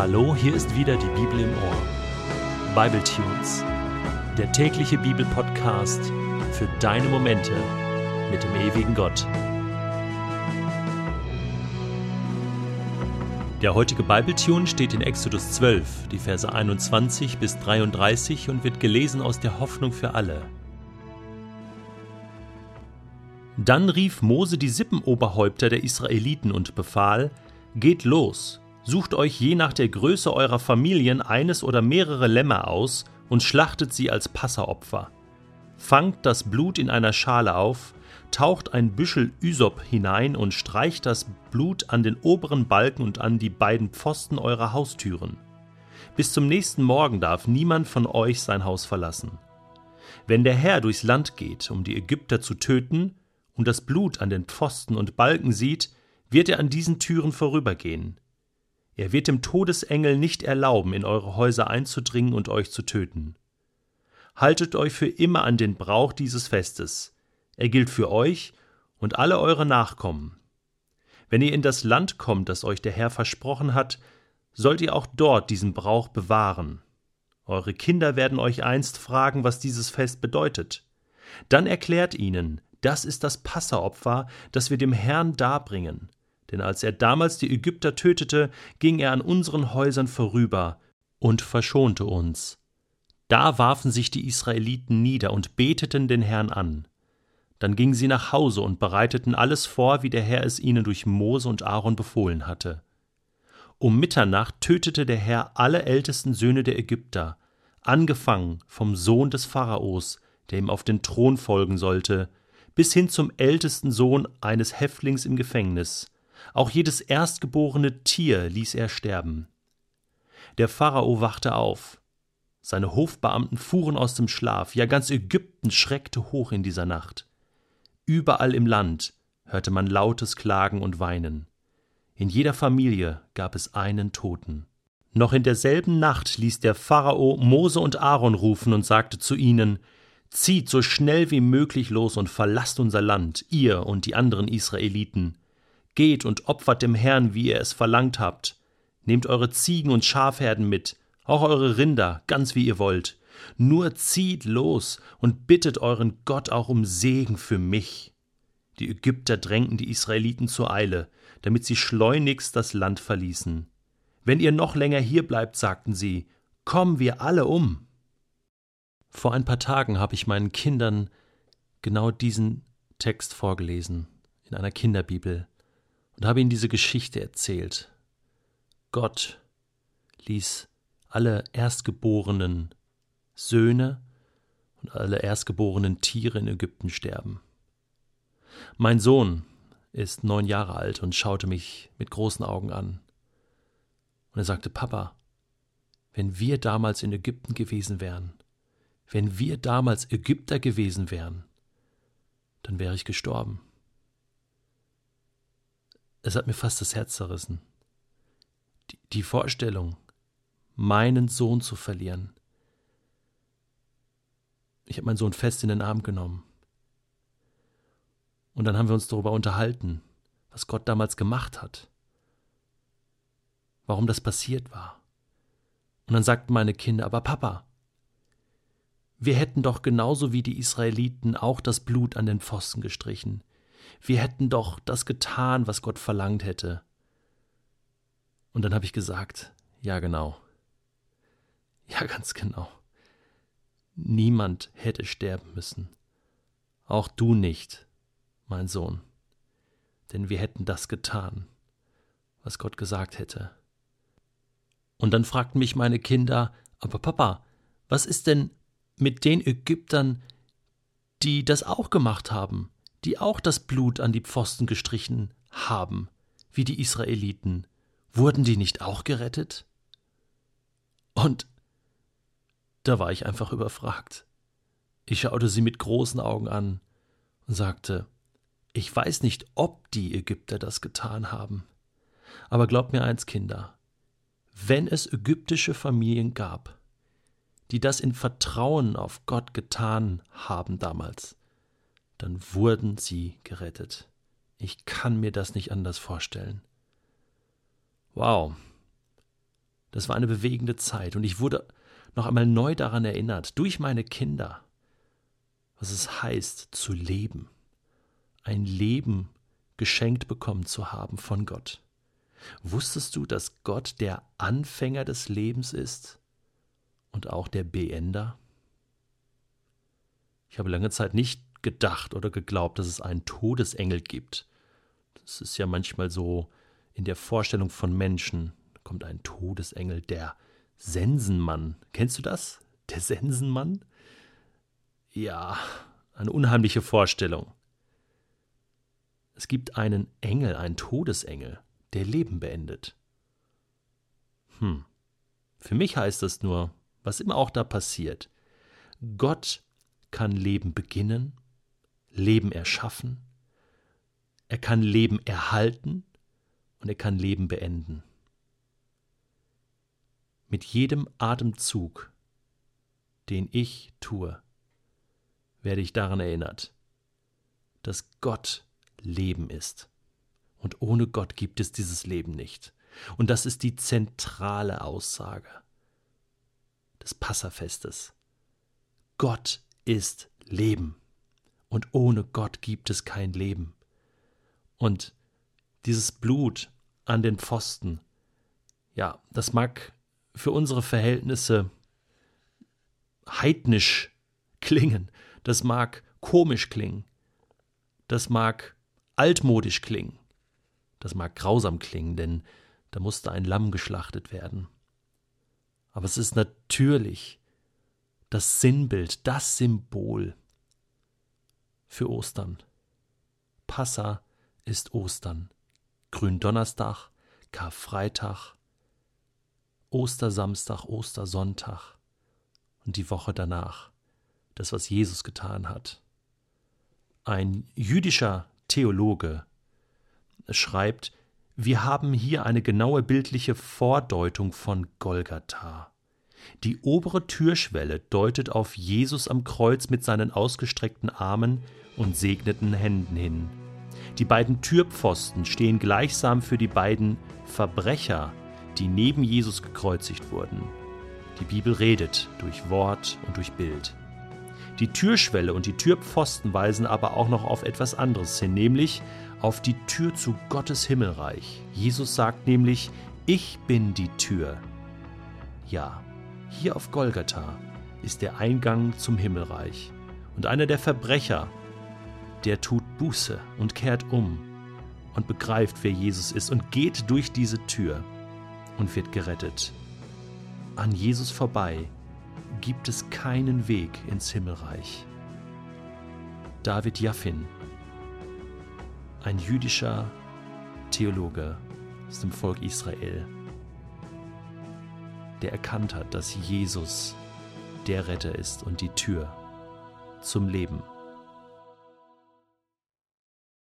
Hallo, hier ist wieder die Bibel im Ohr. Bible Tunes, der tägliche Bibelpodcast für deine Momente mit dem ewigen Gott. Der heutige Bible Tune steht in Exodus 12, die Verse 21 bis 33 und wird gelesen aus der Hoffnung für alle. Dann rief Mose die Sippenoberhäupter der Israeliten und befahl: Geht los, Sucht euch je nach der Größe eurer Familien eines oder mehrere Lämmer aus und schlachtet sie als Passeropfer. Fangt das Blut in einer Schale auf, taucht ein Büschel Ysop hinein und streicht das Blut an den oberen Balken und an die beiden Pfosten eurer Haustüren. Bis zum nächsten Morgen darf niemand von euch sein Haus verlassen. Wenn der Herr durchs Land geht, um die Ägypter zu töten, und das Blut an den Pfosten und Balken sieht, wird er an diesen Türen vorübergehen. Er wird dem Todesengel nicht erlauben, in eure Häuser einzudringen und euch zu töten. Haltet euch für immer an den Brauch dieses Festes. Er gilt für euch und alle eure Nachkommen. Wenn ihr in das Land kommt, das euch der Herr versprochen hat, sollt ihr auch dort diesen Brauch bewahren. Eure Kinder werden euch einst fragen, was dieses Fest bedeutet. Dann erklärt ihnen, das ist das Passeropfer, das wir dem Herrn darbringen. Denn als er damals die Ägypter tötete, ging er an unseren Häusern vorüber und verschonte uns. Da warfen sich die Israeliten nieder und beteten den Herrn an. Dann gingen sie nach Hause und bereiteten alles vor, wie der Herr es ihnen durch Mose und Aaron befohlen hatte. Um Mitternacht tötete der Herr alle ältesten Söhne der Ägypter, angefangen vom Sohn des Pharaos, der ihm auf den Thron folgen sollte, bis hin zum ältesten Sohn eines Häftlings im Gefängnis, auch jedes erstgeborene Tier ließ er sterben. Der Pharao wachte auf. Seine Hofbeamten fuhren aus dem Schlaf, ja ganz Ägypten schreckte hoch in dieser Nacht. Überall im Land hörte man lautes Klagen und Weinen. In jeder Familie gab es einen Toten. Noch in derselben Nacht ließ der Pharao Mose und Aaron rufen und sagte zu ihnen Zieht so schnell wie möglich los und verlasst unser Land, ihr und die anderen Israeliten. Geht und opfert dem Herrn, wie ihr es verlangt habt. Nehmt eure Ziegen und Schafherden mit, auch eure Rinder, ganz wie ihr wollt. Nur zieht los und bittet euren Gott auch um Segen für mich. Die Ägypter drängten die Israeliten zur Eile, damit sie schleunigst das Land verließen. Wenn ihr noch länger hier bleibt, sagten sie, kommen wir alle um. Vor ein paar Tagen habe ich meinen Kindern genau diesen Text vorgelesen in einer Kinderbibel und habe ihnen diese Geschichte erzählt. Gott ließ alle erstgeborenen Söhne und alle erstgeborenen Tiere in Ägypten sterben. Mein Sohn ist neun Jahre alt und schaute mich mit großen Augen an. Und er sagte, Papa, wenn wir damals in Ägypten gewesen wären, wenn wir damals Ägypter gewesen wären, dann wäre ich gestorben. Es hat mir fast das Herz zerrissen. Die, die Vorstellung, meinen Sohn zu verlieren. Ich habe meinen Sohn fest in den Arm genommen. Und dann haben wir uns darüber unterhalten, was Gott damals gemacht hat. Warum das passiert war. Und dann sagten meine Kinder, aber Papa, wir hätten doch genauso wie die Israeliten auch das Blut an den Pfosten gestrichen. Wir hätten doch das getan, was Gott verlangt hätte. Und dann habe ich gesagt, ja genau. Ja, ganz genau. Niemand hätte sterben müssen. Auch du nicht, mein Sohn. Denn wir hätten das getan, was Gott gesagt hätte. Und dann fragten mich meine Kinder, aber Papa, was ist denn mit den Ägyptern, die das auch gemacht haben, die auch das Blut an die Pfosten gestrichen haben, wie die Israeliten, wurden die nicht auch gerettet? Und da war ich einfach überfragt. Ich schaute sie mit großen Augen an und sagte, ich weiß nicht, ob die Ägypter das getan haben. Aber glaubt mir eins, Kinder, wenn es ägyptische Familien gab, die das in Vertrauen auf Gott getan haben damals, dann wurden sie gerettet. Ich kann mir das nicht anders vorstellen. Wow. Das war eine bewegende Zeit und ich wurde noch einmal neu daran erinnert, durch meine Kinder, was es heißt, zu leben. Ein Leben geschenkt bekommen zu haben von Gott. Wusstest du, dass Gott der Anfänger des Lebens ist und auch der Beender? Ich habe lange Zeit nicht gedacht oder geglaubt, dass es einen Todesengel gibt. Das ist ja manchmal so in der Vorstellung von Menschen. Kommt ein Todesengel, der Sensenmann. Kennst du das? Der Sensenmann? Ja, eine unheimliche Vorstellung. Es gibt einen Engel, einen Todesengel, der Leben beendet. Hm. Für mich heißt das nur, was immer auch da passiert, Gott kann Leben beginnen, Leben erschaffen, er kann Leben erhalten und er kann Leben beenden. Mit jedem Atemzug, den ich tue, werde ich daran erinnert, dass Gott Leben ist. Und ohne Gott gibt es dieses Leben nicht. Und das ist die zentrale Aussage des Passafestes. Gott ist Leben. Und ohne Gott gibt es kein Leben. Und dieses Blut an den Pfosten, ja, das mag für unsere Verhältnisse heidnisch klingen, das mag komisch klingen, das mag altmodisch klingen, das mag grausam klingen, denn da musste ein Lamm geschlachtet werden. Aber es ist natürlich das Sinnbild, das Symbol für Ostern. Passa ist Ostern. Gründonnerstag, Karfreitag, Ostersamstag, Ostersonntag und die Woche danach. Das, was Jesus getan hat. Ein jüdischer Theologe schreibt, wir haben hier eine genaue bildliche Vordeutung von Golgatha. Die obere Türschwelle deutet auf Jesus am Kreuz mit seinen ausgestreckten Armen und segneten Händen hin. Die beiden Türpfosten stehen gleichsam für die beiden Verbrecher, die neben Jesus gekreuzigt wurden. Die Bibel redet durch Wort und durch Bild. Die Türschwelle und die Türpfosten weisen aber auch noch auf etwas anderes hin, nämlich auf die Tür zu Gottes Himmelreich. Jesus sagt nämlich, ich bin die Tür. Ja, hier auf Golgatha ist der Eingang zum Himmelreich. Und einer der Verbrecher, der tut Buße und kehrt um und begreift, wer Jesus ist und geht durch diese Tür und wird gerettet. An Jesus vorbei gibt es keinen Weg ins Himmelreich. David Jaffin, ein jüdischer Theologe aus dem Volk Israel, der erkannt hat, dass Jesus der Retter ist und die Tür zum Leben.